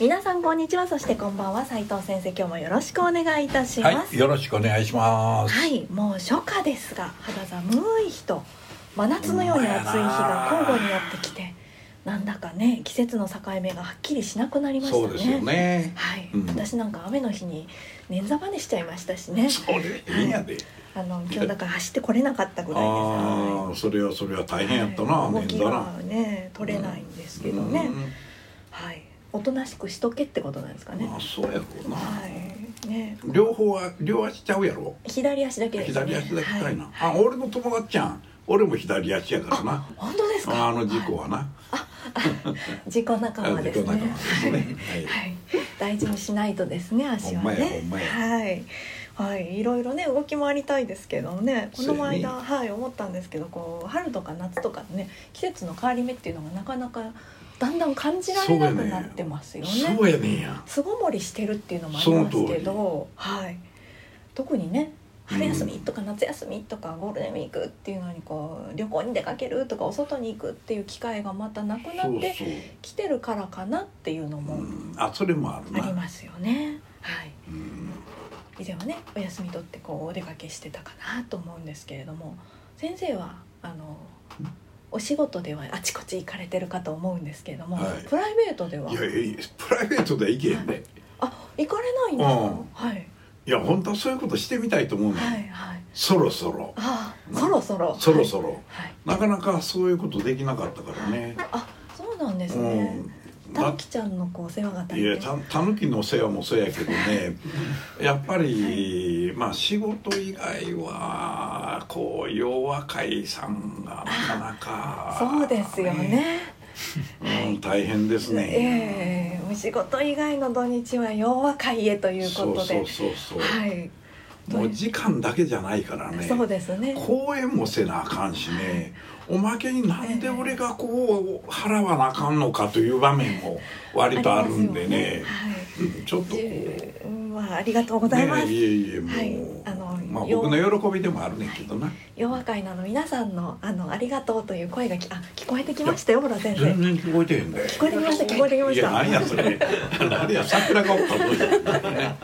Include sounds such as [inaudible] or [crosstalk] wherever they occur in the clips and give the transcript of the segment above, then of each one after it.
皆さんこんにちは。そしてこんばんは。斉藤先生今日もよろしくお願いいたします。はいよろしくお願いします。はい、もう初夏ですが肌寒い日と真夏のように暑い日が交互にやってきてなんだかね季節の境目がはっきりしなくなりましたね。そうですよね。はい、うん。私なんか雨の日に捻挫バネしちゃいましたしね。それいいんやであの今日だから走ってこれなかったぐらいで。すああそれはそれは大変やったなはい。動き面だながね取れないんですけどね、うん。はいおとなしくしとけってことなんですかね。まあそうやろうな。はい。ね。両方は両足ちゃうやろ。左足だけ。ね左足だけかいな、はい。あ俺の友達ちゃん。俺も左足やからな。本当ですか？あの事故はな。あ事故仲間ですね。はい。はい、大事にしないとですね、足はね。はい。はい、いろいろね動き回りたいですけどね。この間、はい思ったんですけどこう春とか夏とかね季節の変わり目っていうのがなかなかだんだん感じられなくなってますよね。そうやねん。や巣ごもりしてるっていうのもありますけどはい。特にね春休みとか夏休みとかゴールデンウィークっていうのにこう旅行に出かけるとかお外に行くっていう機会がまたなくなってそうそう。来てるからかなっていうのもうん。あそれもあるな。ありますよね。はい。うん。以前はねお休み取ってこうお出かけしてたかなと思うんですけれども先生はあのお仕事ではあちこち行かれてるかと思うんですけれども、はい。プライベートでは？いやいやプライベートでは行けへんであ行かれないんですか、うん。はい。いや本当はそういうことしてみたいと思うの、はいはい。そろそろ。あそろそろ。そろそろ、はい、なかなかそういうことできなかったからね、あそうなんですうねん、たぬきちゃんのこう世話が大いや変たたぬきの世話もそうやけどね。[laughs] やっぱりまあ仕事以外はこう洋和会さんがなかなかそうですよね。うん、大変ですね、ええお仕事以外の土日は洋和会へということで。そうそうそうそう、はいもう時間だけじゃないからね。そうですね公演もせなあかんしね。おまけになんで俺がこう払わなあかんのかという場面も割とあるんでね。はい。うんちょっとこう。まあありがとうございます、ねいえいえもう、はい。あのまあよ僕の喜びでもあるねんけどな。洋和会の皆さんのあのありがとうという声がきあ聞こえてきましたよ、ほら先生。全然聞こえてへんで。聞こえてきました聞こえてきました。いや何やそれ。[laughs] 何や桜がおったぞね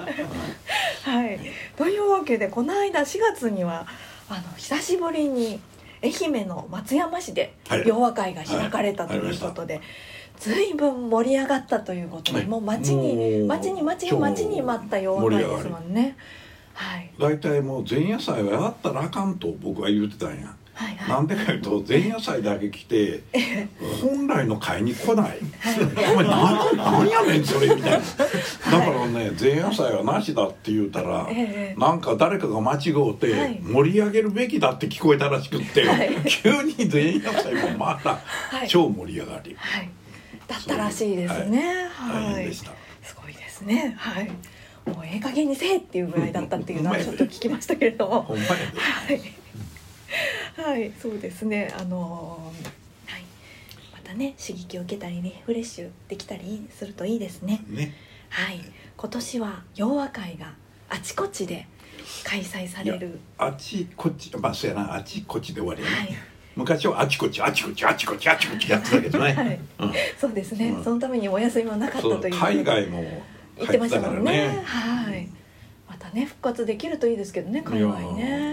はい。というわけでこの間4月にはあの久しぶりに愛媛の松山市ではい洋和会が開かれたとはいいうことで。ずいぶん盛り上がったということで、はいもう待ちに待ちに待ちに待ちに待った洋和会ですもんね。はい大体もう前夜祭はやったらあかんと僕は言ってたんやはいはい。なんでかいうと前夜祭だけ来て本来の会に来ないお前何何やねんそれみたいなだからね前夜祭はなしだって言うたらええなんか誰かが間違うはてい盛り上げるべきだって聞こえたらしくってはい急に前夜祭もまたはい超盛り上がりはい。だったらしいですね。はい。すごいですね。はい。もうええ加減にせえっていうぐらいだったっていうのはちょっと聞きましたけれども。ほんまやではい。はい、そうですね。あのーはい。またね、刺激を受けたりリフレッシュできたりするといいですね。ねはい。今年は洋和会があちこちで開催される。あっちこっちまあそうやなあっちこっちで終わりやね、はい昔はあちこちあちこちあちこちあちこちやってたけどね、はいうんそうですね。うんそのためにお休みもなかったという。海外も行ってましたもんねはいまたね復活できるといいですけどね海外ね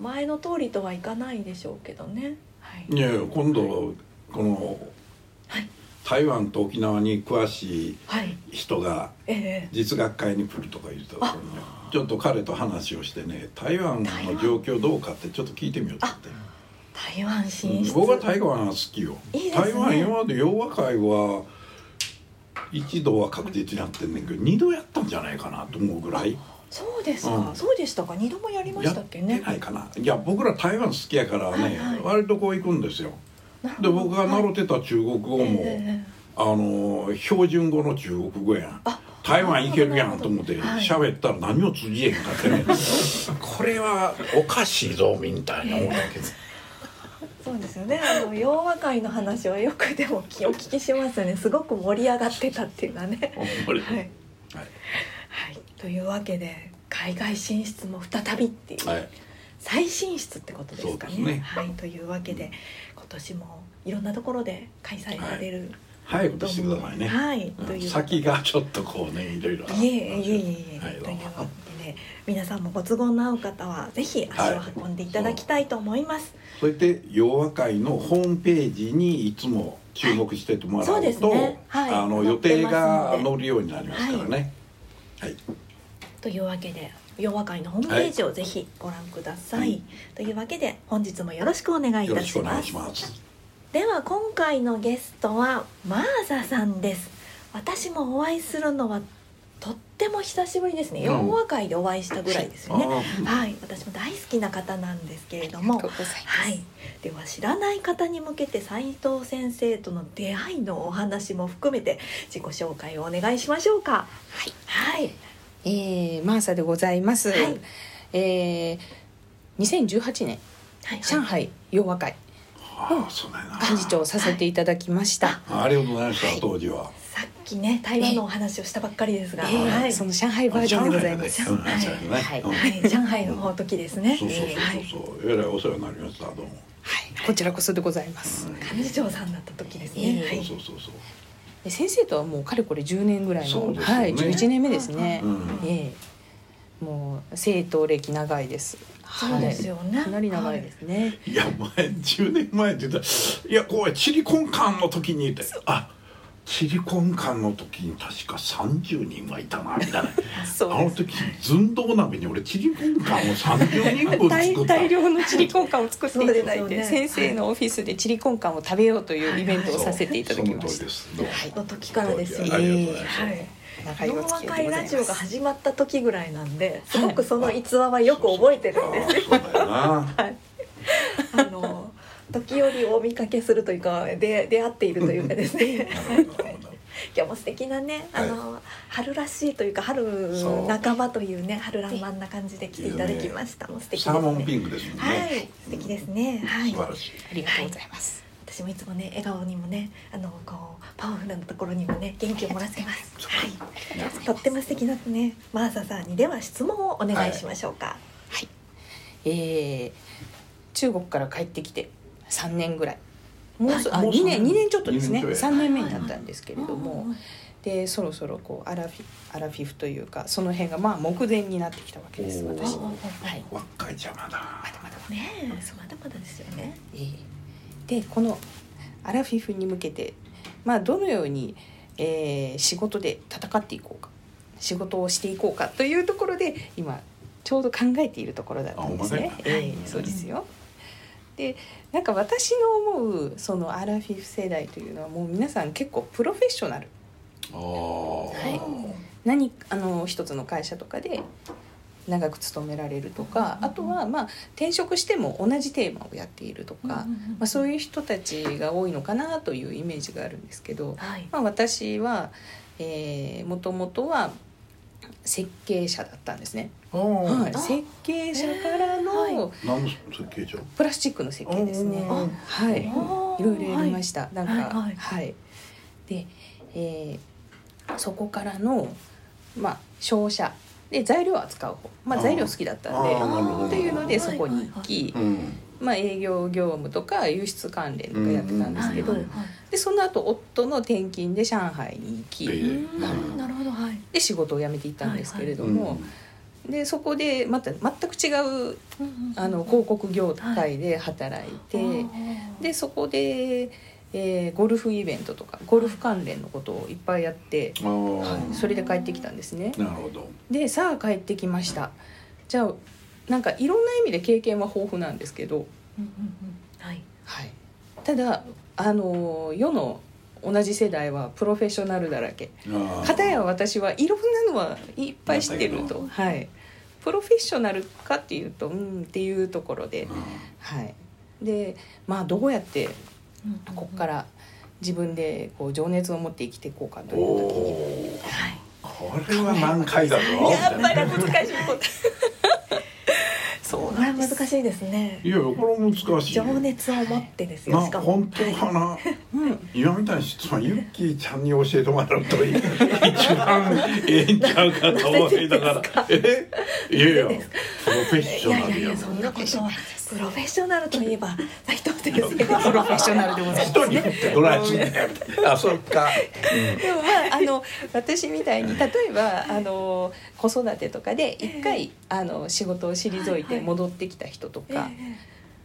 前の通りとはいかないでしょうけどね。はい。いやいや今度このはい。台湾と沖縄に詳しいはい。人がええ。実学会に来るとか言うとあ。ちょっと彼と話をしてね台湾。の状況どうかってちょっと聞いてみようと思って。台湾進出。僕は台湾は好きよ。ね。台湾今まで洋和会は一度は確実にやってんねんけど二度やったんじゃないかなと思うぐらいそうですか、うん。そうでしたか。二度もやりましたってけね。ないかな。いや僕ら台湾好きやからね、はいはい。割とこう行くんですよ。で僕が習ってた中国語も、えあの標準語の中国語やん。台湾行けるやんと思ってはい。喋ったら何も通じへんかってね。[laughs] これはおかしいぞみたいな思ったけどそうですよね。あの洋和会の話はよくでもお聞きしますよね。すごく盛り上がってたっていうのはね。はい。はい、というわけで海外進出も再びっていう、はい。再進出ってことですかね。ね。はいというわけで今年もいろんなところで開催される、早くしてくださいね、はいうん。という先がちょっとこうねいろいろいえいえいえいえ、はいというわけで皆さんもご都合の合う方はぜひ足を運んでいただきたいと思います、そして洋和会のホームページにいつも注目しててもらうと、そうですね。はい。あの予定が載るようになりますからね。はい、というわけで洋和会のホームページをぜひご覧ください、はい。というわけで本日もよろしくお願いいたします。では今回のゲストはマーザさんです。私もお会いするのはとっても久しぶりですね、うん。洋和会でお会いしたぐらいですよね。あー。はい。私も大好きな方なんですけれども。はい、では知らない方に向けて斉藤先生との出会いのお話も含めて自己紹介をお願いしましょうか。はい。はいえー、マーサでございます。はい。えー、2018年はい上海洋和会。幹事長をさせていただきました。あありがとうございました、はい。当時は。さっきね台湾のお話をしたばっかりですが、えーはい。その上海バージョンでございます。上海でうんはい。うん。はい、上海の時ですね。そうそうそうはいそう、えらいお世話になりました、どうも。はい、こちらこそでございます。幹事長さんだった時ですね、えー。はい。そうそうそうで先生とはもうかれこれ10年ぐらいの、ねはい、11年目ですね。そう。うん。ええもう生徒歴長いです。そうですよねはいかなり長いですね。いや、前、10年前って言ったら、いや、こう、チリコンカンの時にって、あ。チリコンカンの時に確か30人はいたなみたいな。[laughs] そうです。あの時寸胴鍋に俺チリコンカンを30人分大作った。[laughs] 大量のチリコンカンを作っていただいて、ね。先生のオフィスでチリコンカンを食べようというイベントをさせていただきました。その通りで。す。はいの時からです。よありがとうござい。ますはい。長い。お洋和いラジオが。始まった時ぐらいなんですごくその逸話はよく覚えてるんですよ。ああそうだよな。[laughs] はい。あの時折お見かけするというかで出会っているというかですね。[laughs] 今日も素敵なねあの、春らしいというか春半ばというね春らんまんな感じで来ていただきました。もう素敵ですね。サーモンピンクですもんね、はい素敵ですね。はい。素晴らしい。ありがとうございます。私もいつもね笑顔にもねあのこうパワフルなところにもね元気をもらってます。はい。とっても素敵なねマーサさんにでは質問をお願いしましょうか。はい。えー、中国から帰ってきて3年ぐらい。もうそあもう2年三年。2年ちょっとですね。二年ちょい。3年目になったんですけれどうんも。うんうんでそろそろこうアラフィアラフィフというかその辺がまあ目前になってきたわけです私。うんうんうんはい。若い邪魔だ。まだまだね。えまだまだですよね。えーでこのアラフィフに向けて、まあ、どのように、えー仕事で戦っていこうか仕事をしていこうかというところで今ちょうど考えているところだったんですね。そうですよでなんか私の思うそのアラフィフ世代というのはもう皆さん結構プロフェッショナル。はい。何あの一つの会社とかで長く勤められるとかあとはまあ転職しても同じテーマをやっているとか、まあ、そうういう人たちが多いのかなというイメージがあるんですけど、はい。まあ、私はもともとは設計者だったんですね、はい、あ。設計者からの何の設計じゃプラスチックの設計ですね。あ。はい、いろいろやりました。なんか、ははい。い、で、えーそこからのまあ商社で材料を扱う方、まあ材料好きだったんで、っていうのでそこに行き、うん。まあ営業業務とか輸出関連とかやってたんですけど、はいはいでその後夫の転勤で上海に行き、なるほどはい。で仕事を辞めていったんですけれども、でそこでまた全く違うあの広告業界で働いて、でそこで、えーゴルフイベントとかゴルフ関連のことをいっぱいやって、はい、それで帰ってきたんですね。なるほど。でさあ帰ってきました。じゃあなんかいろんな意味で経験は豊富なんですけど、うんうんうん。はい。はい、ただあの世の同じ世代はプロフェッショナルだらけ。片や私はいろんなのはいっぱい知ってると、はい、プロフェッショナルかっていうとうんっていうところで、うはい、でまあどうやってここから自分でこう情熱を持って生きていこうかとおいう時に。おこれは難解だぞ。やっぱり難しい。こ [laughs] とそうこれは難しいです。ねいやこれ難しい。よ情熱を持ってですよなしかも。本当かな、今みたいに質問ユッキーちゃんに教えてもらうと一番ええんちゃうかと思いながら。[laughs] え？いやいや。プロフェッショいやいナルやもんやいやそんなことはプロフェッショナルといえば斉藤先生プロフェッショナル。でございますねん。あそっか、でもまああの私みたいに例えばあの子育てとかで一回あの仕事を退いて戻ってきた人とか、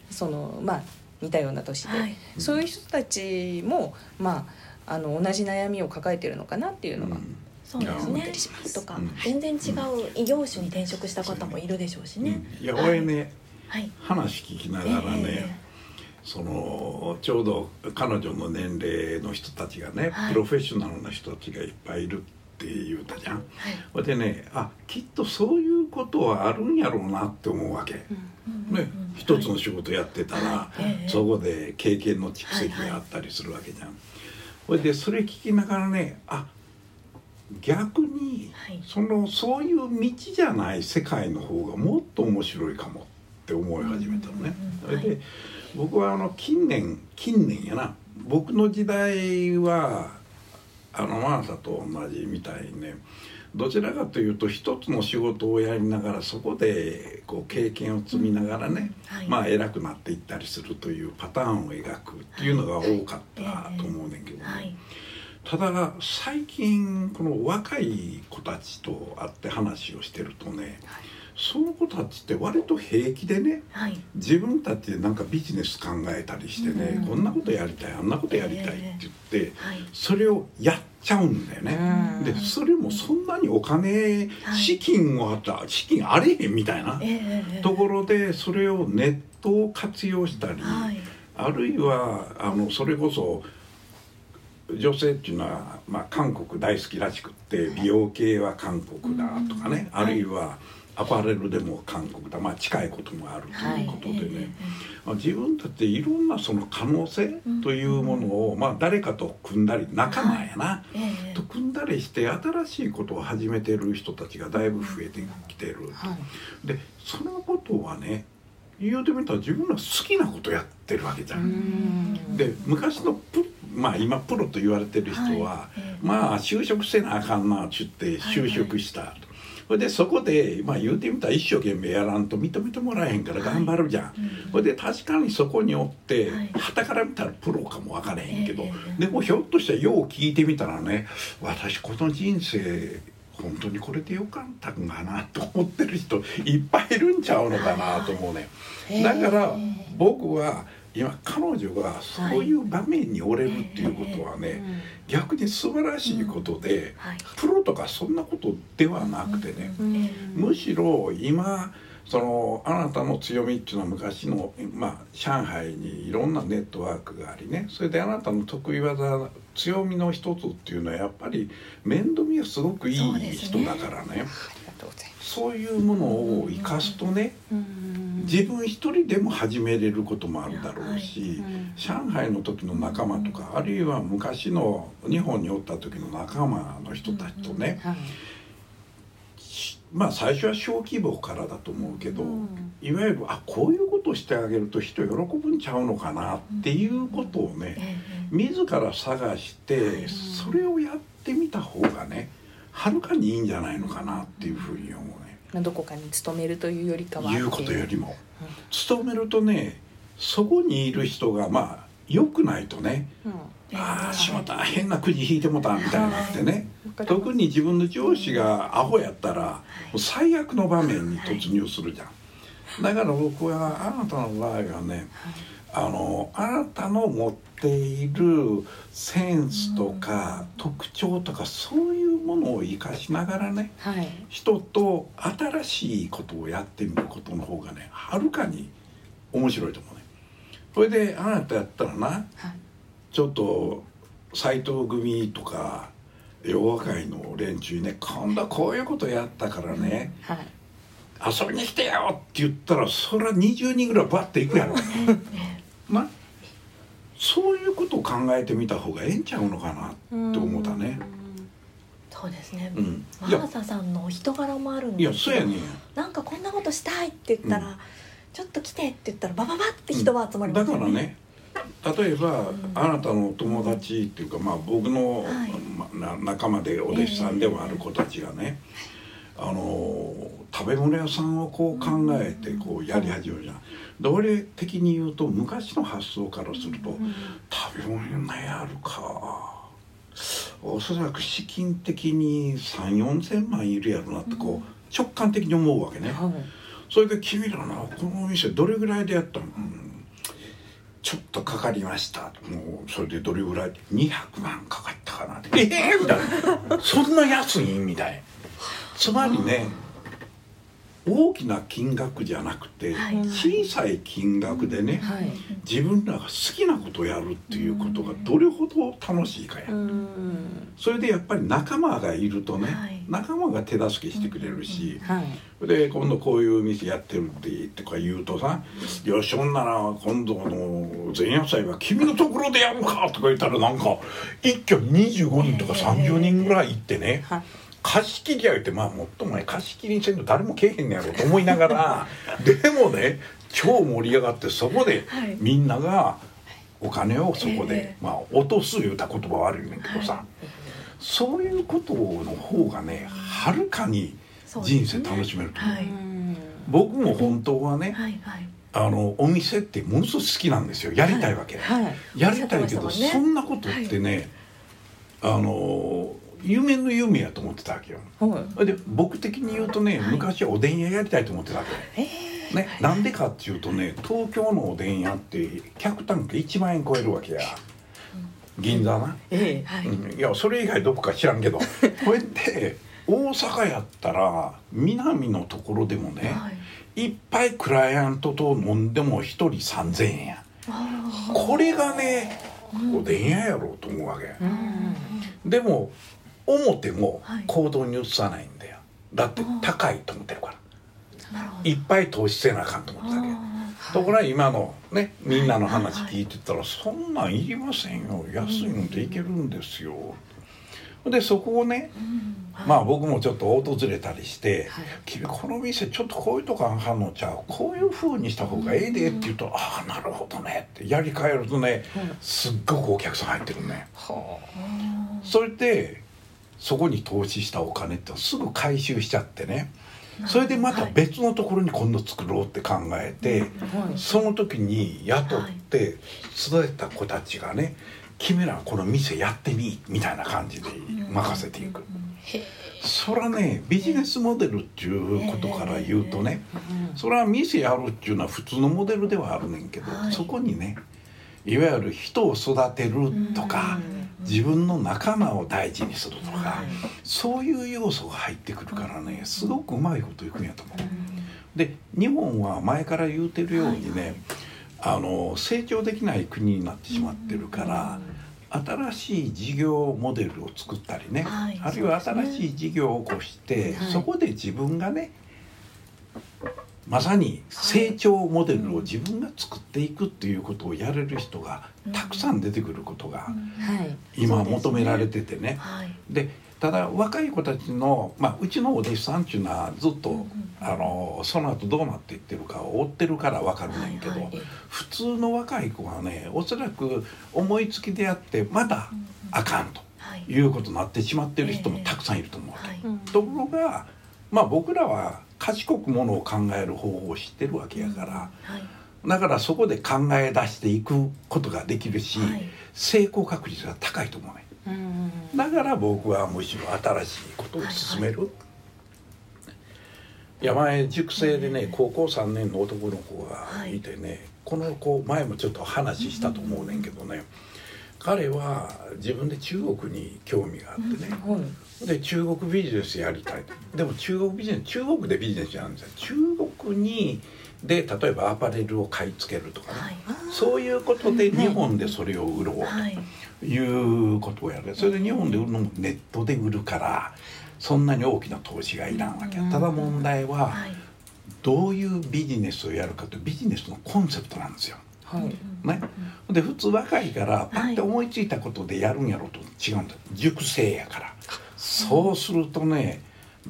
そのまあ似たような年で、はい。そういう人たちもまああの同じ悩みを抱えてるのかなっていうのが、うん。そうですね。りします。とかうん全然違う異業種に転職した方もいるでしょうしね、いや俺ね。はい話聞きながらね、えそのちょうど彼女の年齢の人たちがね、はい。プロフェッショナルな人たちがいっぱいいるって言うたじゃん。はい。ほいでねあきっとそういうことはあるんやろうなって思うわけ。ね、一つの仕事やってたら、そこで経験の蓄積があったりするわけじゃん。ほいでそれ聞きながらねあ逆に、はい。そのそういう道じゃない世界の方がもっと面白いかもって思い始めたのね。それで僕はあの近年近年やな。僕の時代はあのマーサと同じみたいにね。どちらかというと一つの仕事をやりながらそこでこう経験を積みながらね、はい。まあ偉くなっていったりするというパターンを描くっていうのが多かったと思うねんけどね。はい。ただ最近この若い子たちと会って話をしてるとね、その子たちって割と平気でねはい。自分たちでなんかビジネス考えたりしてね、うん。こんなことやりたいあんなことやりたいって言って、はい。それをやっちゃうんだよね。うん。でそれもそんなにお金、はい。資金をあった資金あれへんみたいなええええところでそれをネットを活用したり、はい。あるいはあのそれこそ女性っていうのは、まあ、韓国大好きらしくって美容系は韓国だとかね、うん。あるいはアパレルでも韓国だ、まあ、近いこともあるということでね、はい。えまあ自分たちでいろんなその可能性というものを、まあ、誰かと組んだり仲間やな、ええええ。と組んだりして新しいことを始めてる人たちがだいぶ増えてきてる。はい。でそのことはね言うてみたら自分ら好きなことやってるわけじゃん。うん。で昔のまあ今プロと言われてる人は、まあ就職せなあかんなっちゅって就職したと。それでそこで、まあ、言うてみたら一生懸命やらんと認めてもらえへんから頑張るじゃん。うん。それで確かにそこにおってはい。傍から見たらプロかも分からへんけど、ええええでもひょっとしたらよう聞いてみたらね私この人生本当にこれでよかったんかなと思ってる人いっぱいいるんちゃうのかなと思うね。だから僕は今彼女がそういう場面に折れるっていうことはね、逆に素晴らしいことで、はい。プロとかそんなことではなくてね、うん。むしろ今そのあなたの強みっていうのは昔の、まあ、上海にいろんなネットワークがありね。それであなたの得意技強みの一つっていうのはやっぱり面倒見がすごくいい人だからね。そういうものを生かすとねうん自分一人でも始めれることもあるだろうし、うん上海の時の仲間とかあるいは昔の日本におった時の仲間の人たちとね、はい。まあ最初は小規模からだと思うけど、うん。いわゆるあこういうことをしてあげると人喜ぶんちゃうのかなっていうことをね、え自ら探してそれをやってみた方がねはるかにいいんじゃないのかなっていうふうに思うね。まあどこかに勤めるというよりかは。言うことよりも。うん。勤めるとねそこにいる人がまあ良くないとねうん。えああしまった変なくじ引いてもたみたいになってね。わかります。特に自分の上司がアホやったらもう最悪の場面に突入するじゃん。だから僕はあなたの場合はねあのあなたの持っているセンスとか特徴とかそういうものを生かしながらねはい人と新しいことをやってみることの方がねはるかに面白いと思うね。それであなたやったらなはいちょっと斎藤組とか洋和会の連中にね今度はこういうことやったからねはい遊びに来てよって言ったらそりゃ20人ぐらいバッて行くやろ。[laughs] なそういうことを考えてみた方がええんちゃうのかなって思ったね。そうですね、うん、マいや。ーサさんのお人柄もあるんいやですけどそうやねん。なんかこんなことしたいって言ったら、うん。ちょっと来てって言ったらバババって人は集まりまだすよね、からね例えば、ん。あなたの友達っていうか、まあ、僕の、はい。まな仲間でお弟子さんでもある子たちがね、あの食べ物屋さんをこう考えてこうやり始めるじゃん。で俺的に言うと昔の発想からすると、食べ物屋やるか。おそらく資金的に3 4千万いるやろなってこう直感的に思うわけね。はい。それで君らなこのお店どれぐらいでやったの、うん。ちょっとかかりました。もうそれでどれぐらい？200万かかったかな。ってええー、みたいな。そんな安い？みたいつまりね大きな金額じゃなくて、はい。小さい金額でね、はい。自分らが好きなことをやるっていうことがどれほど楽しいかや、うん。それでやっぱり仲間がいるとね、はい。仲間が手助けしてくれるし、はい。で今度こういう店やってるってとか言うとさ「よしほんなら今度あの前夜祭は君のところでやるか」とか言ったらなんか一挙に25人とか30人ぐらい行ってねはい貸し切りや言ってまあもっともね貸し切りにせんと誰もけえへんねやろと思いながらでもね超盛り上がってそこではい。みんながお金をそこえでえまあ落とす言うた言葉は悪いねんけどさ。そういうことの方がねはるかに人生楽しめると思う。はい。うん僕も本当はねはいはい。あのお店ってものすごく好きなんですよ。やりたいわけ、はい。やりたいけど、おっしゃってましたそもんなことってね、あの夢の夢やと思ってたわけよ。はい。で僕的に言うとね、はい。昔はおでん屋やりたいと思ってたわけえー。ね、なんでかっていうとね東京のおでん屋って客単価1万円超えるわけや。銀座な、ええはい、うん、いやそれ以外どこか知らんけど。こうやって大阪やったら南のところでもね、はい、いっぱいクライアントと飲んでも1人3,000円や。あこれがねおでん屋やろうと思うわけ。うん。でも表もはい。行動に移さないんだよ。だって高いと思ってるから。いっぱい投資せなあかんと思ってたわけあところが今のねみんなの話聞いてたら「そんなんいりませんよ。安いのでいけるんですよ」でそこをねまあ僕もちょっと訪れたりしてはい「君この店ちょっとこういうとこあかんのちゃう？こういう風にした方がええで」って言うと「ああなるほどね」ってやり替えるとねすっごくお客さん入ってるね。はうんそれでそこに投資したお金ってすぐ回収しちゃってね。それでまたはい。別のところに今度作ろうって考えて、あはい。その時に雇って育てた子たちがね「君らこの店やってみ」みたいな感じで任せていく。へそらねビジネスモデルっていうことから言うとねうんそれは店やるっていうのは普通のモデルではあるねんけど、はい。そこにねいわゆる人を育てるとか自分の仲間を大事にするとか、はい。そういう要素が入ってくるからねすごくうまいこといくんやと思う。で日本は前から言うてるようにね、あの成長できない国になってしまってるから、新しい事業モデルを作ったりね、はい。あるいは新しい事業を起こして、はい。そこで自分がねまさに成長モデルを自分が作っていくっていうことをやれる人がたくさん出てくることがはい。今求められててね。はい。でただ若い子たちの、まあ、うちのお弟子さんっていうのはずっと、あのその後どうなっていってるかを追ってるから分かるねんけど、はい。はい。普通の若い子はねおそらく思いつきでやってまだあかんとはい。いうことになってしまってる人もたくさんいると思うわけ。はい。ところが、まあ、僕らは賢くものを考える方法を知ってるわけやから、はい。だからそこで考え出していくことができるし、はい。成功確率が高いと思うね。うんだから僕はむしろ新しいことを進める、いや前塾生でね高校3年の男の子がいてね、この子前もちょっと話したと思うねんけどね、彼は自分で中国に興味があってね、はい。で中国ビジネスやりたいでも中国ビジネス中国でビジネスなんですよ。中国にで例えばアパレルを買い付けるとかね、はい。そういうことで日本でそれを売ろうと。はい。いうことをやる。それで日本で売るのもネットで売るからそんなに大きな投資がいらんわけ。うん。ただ問題ははい。どういうビジネスをやるかというビジネスのコンセプトなんですよはい。ね、で普通若いからパッて思いついたことでやるんやろうと。違うんだ。熟成やから。そうするとね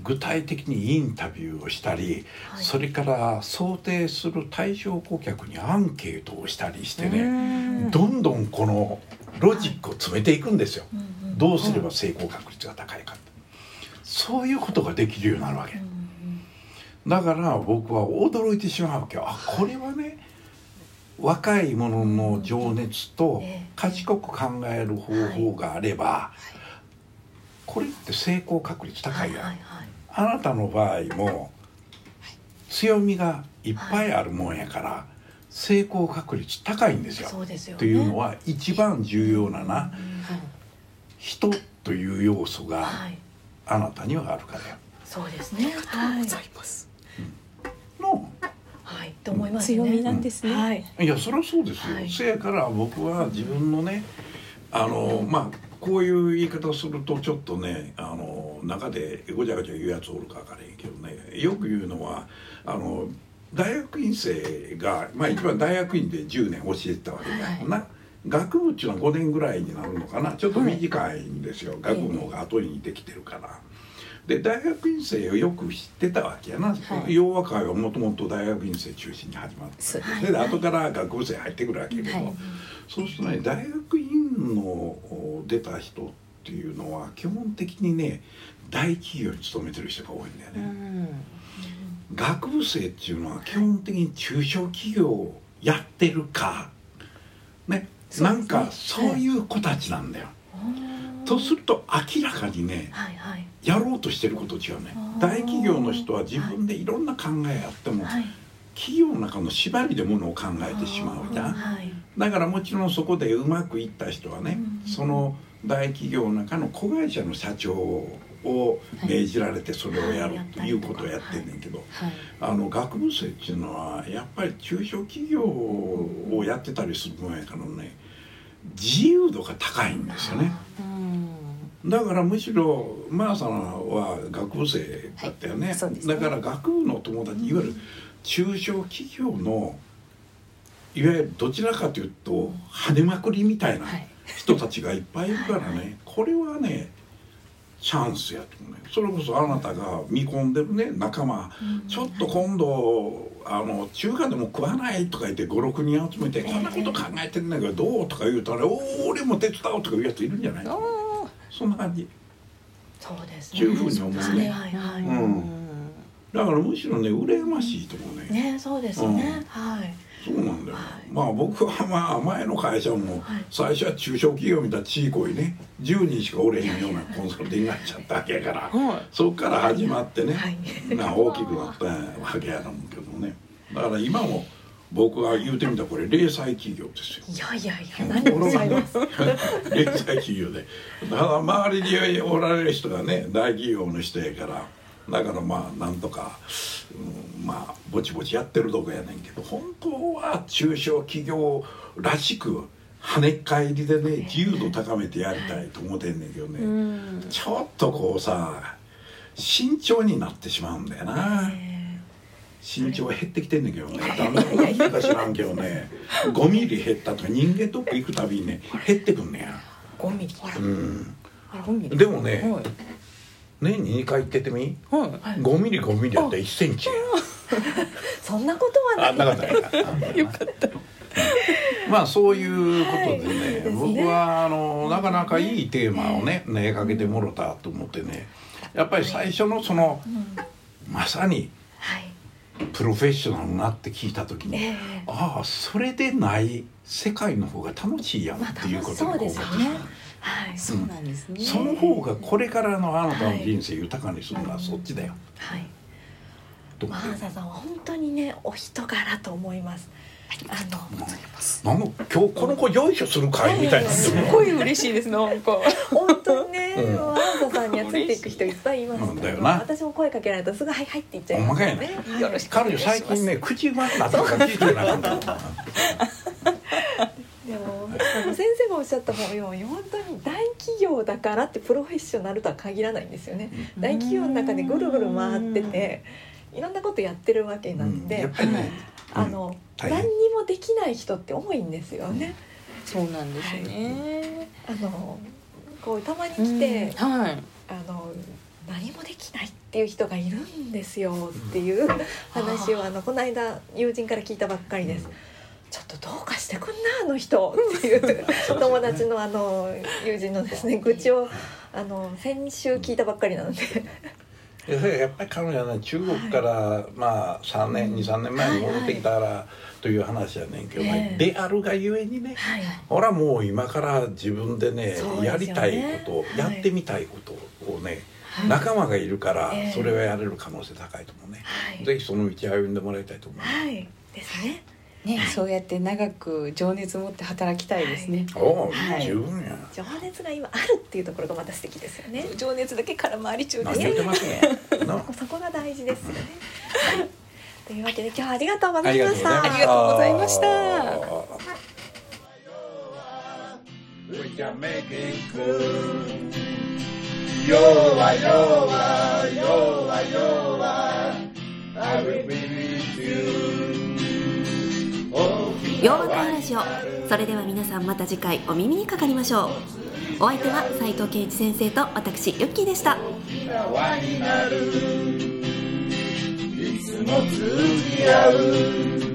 具体的にインタビューをしたり、はい。それから想定する対象顧客にアンケートをしたりしてねどんどんこのロジックを詰めていくんですよ。どうすれば成功確率が高いかって。そういうことができるようになるわけ。だから僕は驚いてしまうわけよ。あこれはね若い者の情熱とええ。賢く考える方法があればこれって成功確率高いやん、はいあなたの場合も強みがいっぱいあるもんやから成功確率高いんですよ。そうですよね。というのは一番重要なな人という要素がはい。あなたにはあるからよ。そうですね。はい。のはいと思いますね強みなんですね。はい。いやそりゃそうですよ、はい。せやから僕は自分のねあのまあこういう言い方をするとちょっとねあの中でごちゃごちゃ言うやつおるか分からへんけどねよく言うのはあの大学院生が、まあ、一番大学院で10年教えてたわけだよな、学部っていうのは5年ぐらいになるのかな。ちょっと短いんですよ、学部の方が後にできてるから。で大学院生をよく知ってたわけやな、はい。洋和会はもともと大学院生中心に始まってそうで後から学部生入ってくるわけやけど、はい。そうするとね大学院のお出た人っていうのは基本的にね大企業に勤めてる人が多いんだようね、ん。学部生っていうのは基本的に中小企業をやってるかね。なんかそういう子たちなんだよ、とすると明らかにねはいはい。やろうとしてること違うね。大企業の人は自分でいろんな考えあっても、はい。企業の中の縛りでものを考えてしまうじゃん。はい。だからもちろんそこでうまくいった人はね、うんその大企業の中の子会社の社長を命じられてそれをやるはいということをやってんねんけど、はい。あの学部生っていうのはやっぱり中小企業をやってたりするもんやからね自由度が高いんですよね。うんだからむしろマーさんは学部生だったよね,、はいね。だから学部の友達いわゆる中小企業のいわゆるどちらかというと跳ねまくりみたいなはい。人たちがいっぱいいるからね、はいはい。これはねチャンスやと思うねそれこそあなたが見込んでるね仲間、ちょっと今度あの中華でも食わないとか言って56人集めて、こんなこと考えてんだけどどうとか言うたら「おお俺も手伝おう」とか言うやついるんじゃない？あそんな感じ。そうですね。いうふうに思うね。はいはいはい。ーうん。だからむしろね羨ましいと思うね。ねそうですね。はい。そうなんだよ、はい。まあ僕はまあ前の会社もはい。最初は中小企業みたいなちいこいね10人しかおれへんようなコンサルティングになっちゃったわけやからはい。そっから始まってね、はい。まあ大きくなったわけやと思うけどね。だから今も僕が言うてみたらこれ零細企業ですよ。いやいやいや何をおっしゃいます？[laughs] 零細企業で。だから周りにおられる人がね大企業の人やからだからまあなんとか、うんまあぼちぼちやってるとこやねんけど本当は中小企業らしく跳ねっ返りでね自由度高めてやりたいと思ってんねんけどね、うん。ちょっとこうさ慎重になってしまうんだよな。身長減ってきてんねんけどね。だんだん減ったか知らんけどね。5ミリ減ったとか人間ドック行くたびにね減ってくんねや。5ミリ。うん。でもねはい。年に2回行っててみ？はい。5ミリ5ミリやったら1センチや。[laughs] そんなことはあない。なかった。や [laughs] よかった。まあそういうことでね,、はいですね。僕はあのなかなかいいテーマをね投げかけてもろたと思ってね。やっぱり最初のそのまさにはいプロフェッショナルになって聞いた時に、ええ。ああそれでない世界の方が楽しいやんまあっていうことそうですよね。はい。そうなんですね。その方がこれからのあなたの人生豊かにするのはそっちだよ。はい。マーサさんは本当にねお人柄と思います。あの。なんか今日この子よいしょする会みたいにな。するごい嬉しいですなんか [laughs] 本当にね、うんマーサさんにはついていく人いっぱいいます。うんだよな。私も声かけられたらすぐ「はいはい」って言っちゃいますほんまかいなねよろしく彼女最近ね口う。まくなったから聞いてなかったでも先生がおっしゃったように本当に大企業だからってプロフェッショナルとは限らないんですよね。うん。大企業の中でぐるぐる回ってていろんなことやってるわけなんで、うん。ね。あの、大変。何にもできない人って多いんですよね。そうなんですね。あのこうたまに来て、うんはい。あの何もできないっていう人がいるんですよっていう話をあのこの間友人から聞いたばっかりです。ちょっとどうかしてくんなあの人っていう [laughs] 友達のあの友人のですね愚痴をあの先週聞いたばっかりなのでそれやっぱり彼女はね中国から、まあ3年23年前に戻ってきたからという話やねんけど、ええ。であるがゆえにねはい。俺はもう今から自分でねね。やりたいこと、はい。やってみたいことをね、はい。仲間がいるからええ。それはやれる可能性高いと思うね、はい。ぜひその道を歩んでもらいたいと思う、はい。ですねね、そうやって長く情熱持って働きたいですね。おお、はい。十分や。情熱が今あるっていうところがまた素敵ですよね。情熱だけ空回り中です。ね。[laughs] な。そこが大事ですよね。はい。というわけで今日はありがとうございました。ありがとうございました。We can make it good. Yoa, yoa, yoa, yoa. I will be with you. 洋和会ラジオ。それでは皆さんまた次回お耳にかかりましょう。お相手は斉藤圭一先生と私ユッキーでした。いつも通じ合う。